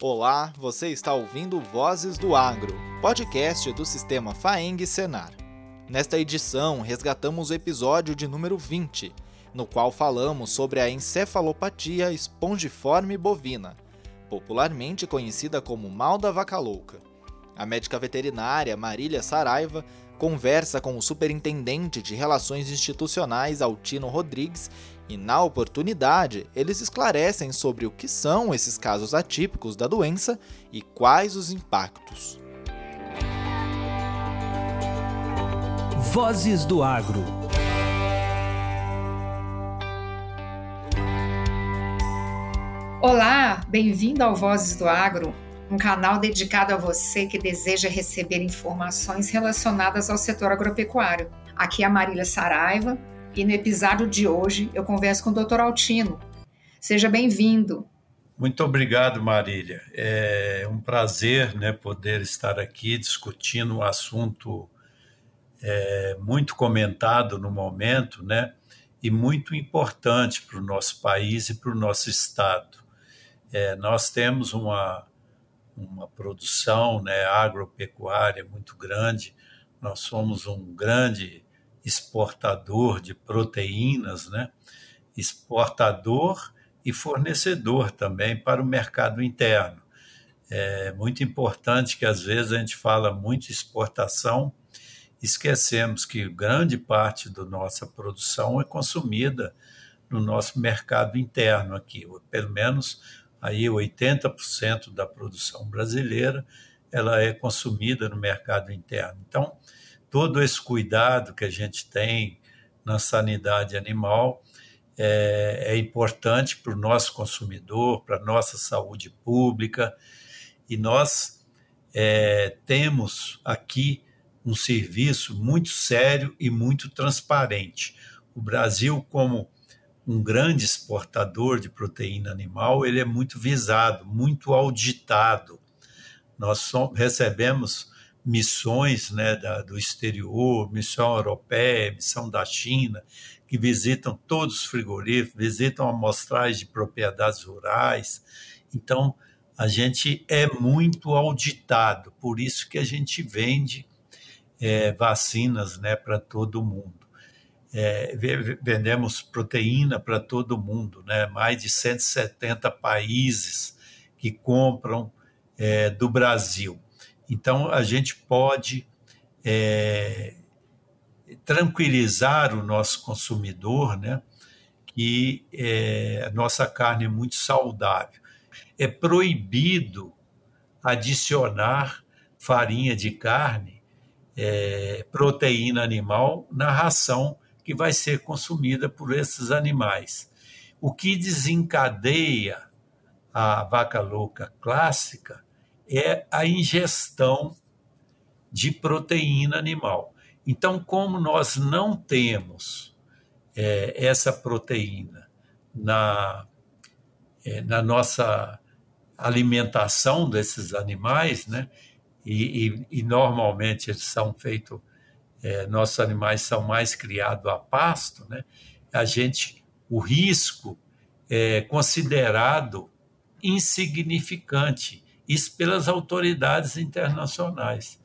Olá, você está ouvindo Vozes do Agro, podcast do sistema Faeng Senar. Nesta edição, resgatamos o episódio de número 20, no qual falamos sobre a encefalopatia espongiforme bovina, popularmente conhecida como mal da vaca louca. A médica veterinária Marília Saraiva conversa com o superintendente de Relações Institucionais Altino Rodrigues e, na oportunidade, eles esclarecem sobre o que são esses casos atípicos da doença e quais os impactos. Vozes do Agro. Olá, bem-vindo ao Vozes do Agro, um canal dedicado a você que deseja receber informações relacionadas ao setor agropecuário. Aqui é a Marília Saraiva, e no episódio de hoje eu converso com o Dr. Altino. Seja bem-vindo. Muito obrigado, Marília. É um prazer né, poder estar aqui discutindo um assunto é, muito comentado no momento, né, e muito importante para o nosso país e para o nosso estado. É, nós temos uma, uma produção né, agropecuária muito grande, nós somos um grande exportador de proteínas, né? exportador e fornecedor também para o mercado interno. É muito importante que às vezes a gente fala muito exportação, esquecemos que grande parte da nossa produção é consumida no nosso mercado interno aqui, pelo menos aí 80% da produção brasileira ela é consumida no mercado interno. Então, todo esse cuidado que a gente tem na sanidade animal é, é importante para o nosso consumidor, para a nossa saúde pública, e nós é, temos aqui um serviço muito sério e muito transparente. O Brasil, como um grande exportador de proteína animal, ele é muito visado, muito auditado. Nós recebemos missões né, da, do exterior, missão europeia, missão da China, que visitam todos os frigoríficos, visitam amostragens de propriedades rurais. Então, a gente é muito auditado, por isso que a gente vende é, vacinas né, para todo mundo. É, vendemos proteína para todo mundo, né? mais de 170 países que compram é, do Brasil. Então, a gente pode é, tranquilizar o nosso consumidor, né? que é, a nossa carne é muito saudável. É proibido adicionar farinha de carne, é, proteína animal na ração que vai ser consumida por esses animais. O que desencadeia a vaca louca clássica é a ingestão de proteína animal. Então, como nós não temos é, essa proteína na, é, na nossa alimentação desses animais, né? E, e, e normalmente eles são feitos, é, nossos animais são mais criados a pasto, né? A gente, o risco é considerado insignificante isso pelas autoridades internacionais.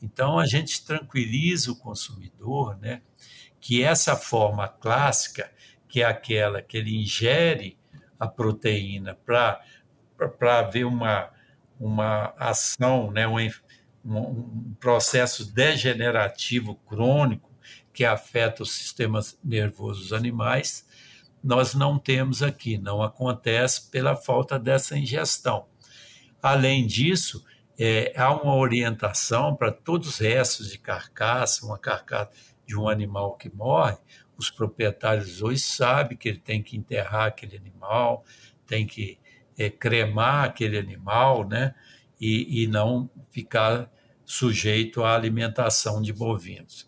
Então, a gente tranquiliza o consumidor, né, que essa forma clássica, que é aquela que ele ingere a proteína para ver uma, uma ação, né, um, um processo degenerativo crônico que afeta o sistema nervoso dos animais, nós não temos aqui, não acontece pela falta dessa ingestão. Além disso, é, há uma orientação para todos os restos de carcaça, uma carcaça de um animal que morre, os proprietários hoje sabem que ele tem que enterrar aquele animal, tem que é, cremar aquele animal, né? E, e não ficar sujeito à alimentação de bovinos.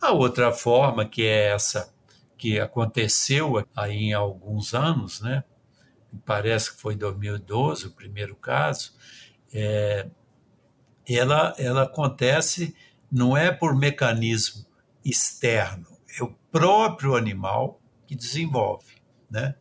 A outra forma, que é essa que aconteceu aí em alguns anos, né? parece que foi em 2012 o primeiro caso, é, ela, ela acontece não é por mecanismo externo, é o próprio animal que desenvolve, né?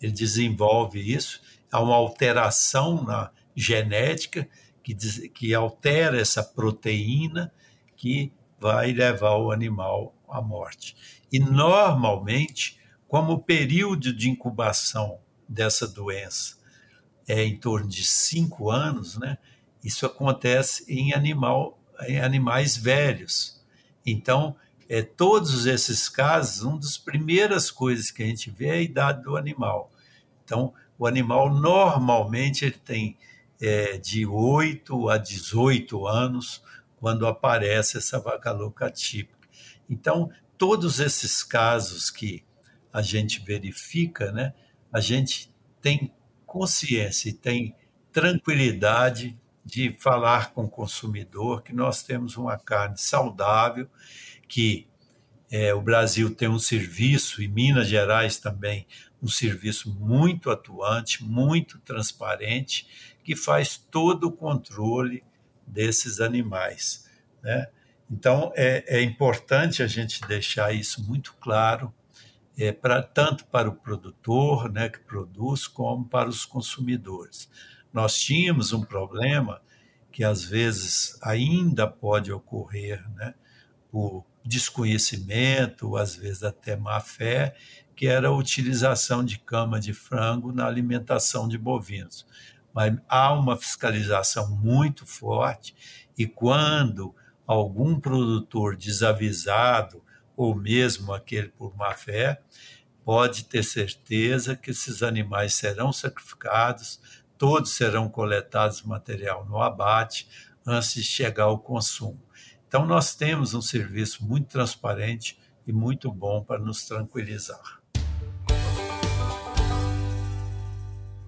Ele desenvolve isso, há uma alteração na genética que, que altera essa proteína que vai levar o animal à morte. E normalmente, como o período de incubação dessa doença é em torno de cinco anos, né? Isso acontece em animal, em animais velhos. Então, é, todos esses casos, uma das primeiras coisas que a gente vê é a idade do animal. Então, o animal normalmente ele tem é, de 8 a 18 anos quando aparece essa vaca louca típica. Então, todos esses casos que a gente verifica, né, a gente tem consciência e tem tranquilidade de falar com o consumidor que nós temos uma carne saudável, que é, o Brasil tem um serviço, e Minas Gerais também, um serviço muito atuante, muito transparente, que faz todo o controle desses animais. Né? Então, é, é importante a gente deixar isso muito claro, é, pra, tanto para o produtor né, que produz, como para os consumidores. Nós tínhamos um problema que às vezes ainda pode ocorrer né, por desconhecimento, às vezes até má fé, que era a utilização de cama de frango na alimentação de bovinos. Mas há uma fiscalização muito forte e quando algum produtor desavisado ou mesmo aquele por má fé, pode ter certeza que esses animais serão sacrificados, todos serão coletados material no abate antes de chegar ao consumo. Então, nós temos um serviço muito transparente e muito bom para nos tranquilizar.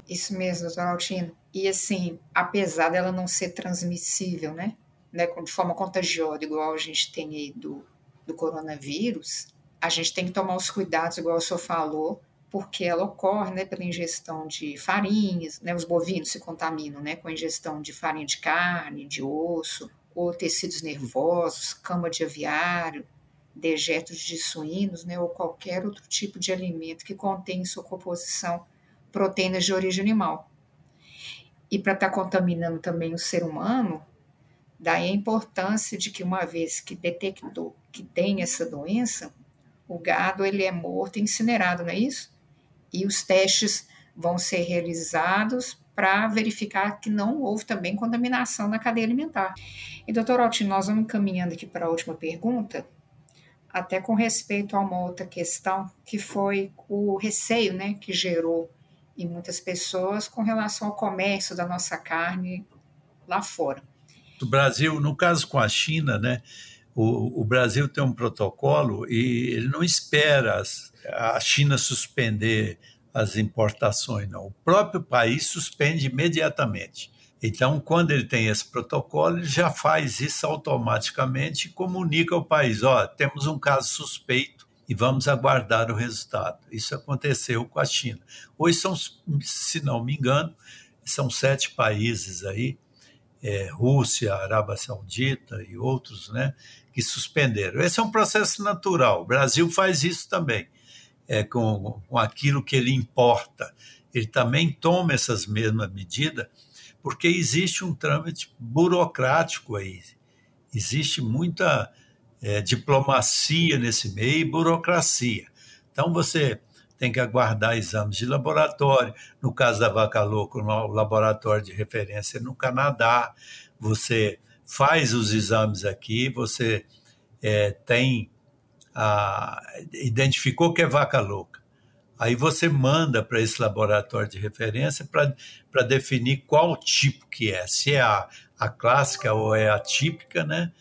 Isso mesmo, doutor Altino. E assim, apesar dela não ser transmissível, né? né de forma contagiosa, igual a gente tem aí do, do coronavírus, a gente tem que tomar os cuidados, igual o senhor falou, porque ela ocorre né, pela ingestão de farinhas, né, os bovinos se contaminam né, com a ingestão de farinha de carne, de osso, ou tecidos nervosos, cama de aviário, dejetos de suínos, né, ou qualquer outro tipo de alimento que contém em sua composição proteínas de origem animal. E para estar tá contaminando também o ser humano, daí a importância de que uma vez que detectou que tem essa doença, o gado ele é morto e incinerado, não é isso? E os testes vão ser realizados para verificar que não houve também contaminação na cadeia alimentar. E, doutor Altino, nós vamos caminhando aqui para a última pergunta, até com respeito a uma outra questão, que foi o receio né, que gerou em muitas pessoas com relação ao comércio da nossa carne lá fora. O Brasil, no caso com a China, né, o, o Brasil tem um protocolo e ele não espera as, a China suspender as importações, não. O próprio país suspende imediatamente. Então, quando ele tem esse protocolo, ele já faz isso automaticamente e comunica ao país: ó, temos um caso suspeito e vamos aguardar o resultado. Isso aconteceu com a China. Hoje são, se não me engano, são sete países aí, é, Rússia, Arábia Saudita e outros, né, que suspenderam. Esse é um processo natural. O Brasil faz isso também é, com, com aquilo que ele importa. Ele também toma essas mesmas medidas, porque existe um trâmite burocrático aí. Existe muita é, diplomacia nesse meio e burocracia. Então, você tem que aguardar exames de laboratório. No caso da vaca louca, o laboratório de referência é no Canadá. Você faz os exames aqui, você é, tem a, identificou que é vaca louca. Aí você manda para esse laboratório de referência para definir qual tipo que é, se é a, a clássica ou é a típica, né?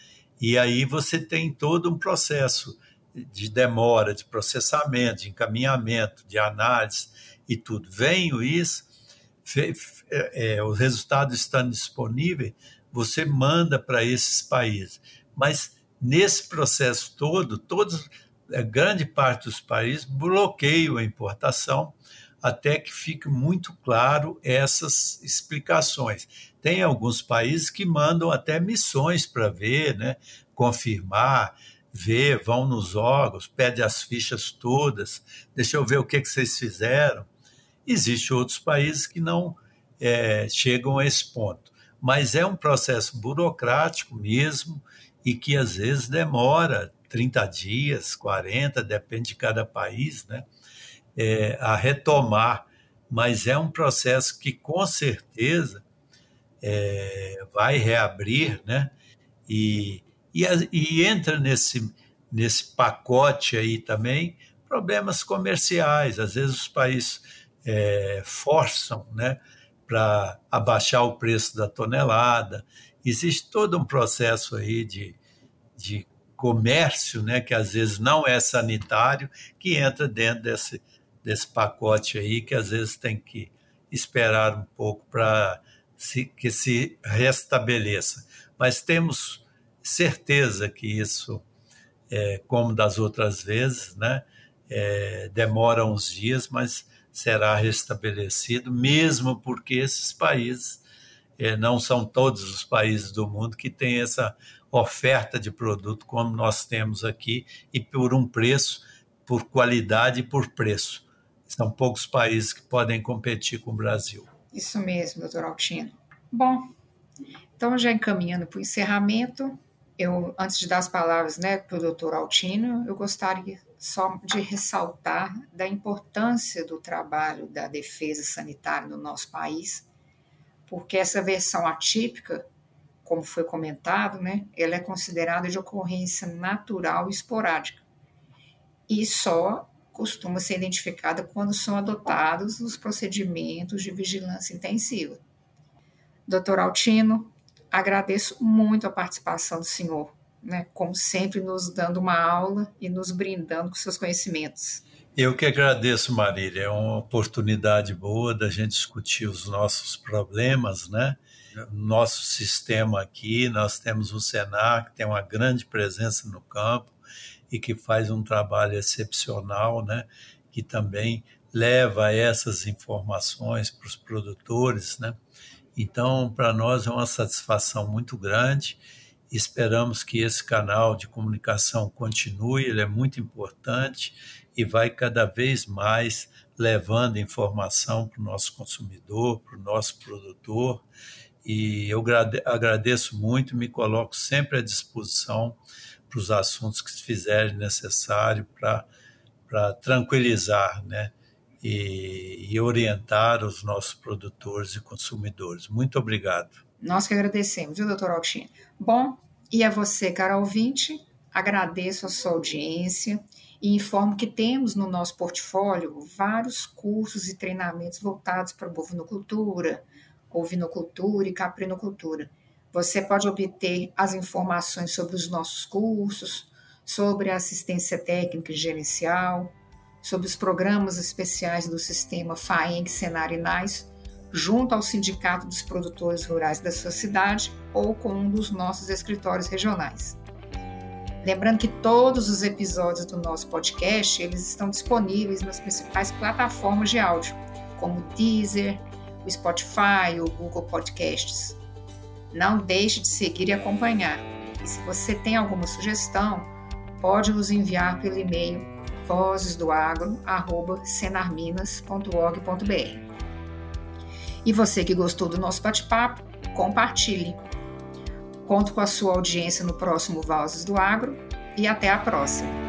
E aí você tem todo um processo de demora, de processamento, de encaminhamento, de análise e tudo. Vem isso, é, é, os resultados estão disponíveis, você manda para esses países. Mas nesse processo todo, todos, a grande parte dos países bloqueiam a importação até que fique muito claro essas explicações. Tem alguns países que mandam até missões para ver, né, confirmar, ver, vão nos órgãos, pede as fichas todas, deixa eu ver o que, que vocês fizeram. Existem outros países que não é, chegam a esse ponto. Mas é um processo burocrático mesmo e que às vezes demora 30 dias, 40, depende de cada país, né? É, a retomar. Mas é um processo que com certeza é, vai reabrir, né? E, e, e entra nesse, nesse pacote aí também problemas comerciais. Às vezes os países é, forçam né, para abaixar o preço da tonelada. Existe todo um processo aí de, de comércio, né, que às vezes não é sanitário, que entra dentro desse, desse pacote aí, que às vezes tem que esperar um pouco para que se restabeleça. Mas temos certeza que isso, é, como das outras vezes, né, é, demora uns dias, mas será restabelecido, mesmo porque esses países é, não são todos os países do mundo que têm essa oferta de produto como nós temos aqui e por um preço, por qualidade e por preço. São poucos países que podem competir com o Brasil. Isso mesmo, doutor Altino. Bom, então já encaminhando para o encerramento, eu, antes de dar as palavras né, para o doutor Altino, eu gostaria só de ressaltar da importância do trabalho da defesa sanitária no nosso país, porque essa versão atípica, como foi comentado, né, ela é considerada de ocorrência natural e esporádica, e só costuma ser identificada quando são adotados os procedimentos de vigilância intensiva. Doutor Altino, agradeço muito a participação do senhor né, como sempre, nos dando uma aula e nos brindando com seus conhecimentos. Eu que agradeço, Marília. É uma oportunidade boa da gente discutir os nossos problemas, né? Nosso sistema aqui, nós temos o Senar, que tem uma grande presença no campo e que faz um trabalho excepcional, né? Que também leva essas informações para os produtores, né? Então, para nós é uma satisfação muito grande Esperamos que esse canal de comunicação continue, ele é muito importante e vai cada vez mais levando informação para o nosso consumidor, para o nosso produtor. E eu agradeço muito, me coloco sempre à disposição para os assuntos que se fizerem necessário para, tranquilizar né? e, e orientar os nossos produtores e consumidores. Muito obrigado. Nós que agradecemos, viu, doutor Altino? Bom, e a você, cara ouvinte, agradeço a sua audiência e informo que temos no nosso portfólio vários cursos e treinamentos voltados para bovinocultura, ovinocultura e caprinocultura. Você pode obter as informações sobre os nossos cursos, sobre a assistência técnica e gerencial, sobre os programas especiais do sistema FAENG Senar e junto ao Sindicato dos Produtores Rurais da sua cidade ou com um dos nossos escritórios regionais. Lembrando que todos os episódios do nosso podcast eles estão disponíveis nas principais plataformas de áudio, como o Deezer, o Spotify, o Google Podcasts. Não deixe de seguir e acompanhar. E se você tem alguma sugestão, pode nos enviar pelo e-mail vozesdoagro@senarminas.org.br. E você que gostou do nosso bate-papo, compartilhe. Conto com a sua audiência no próximo Vozes do Agro e até a próxima.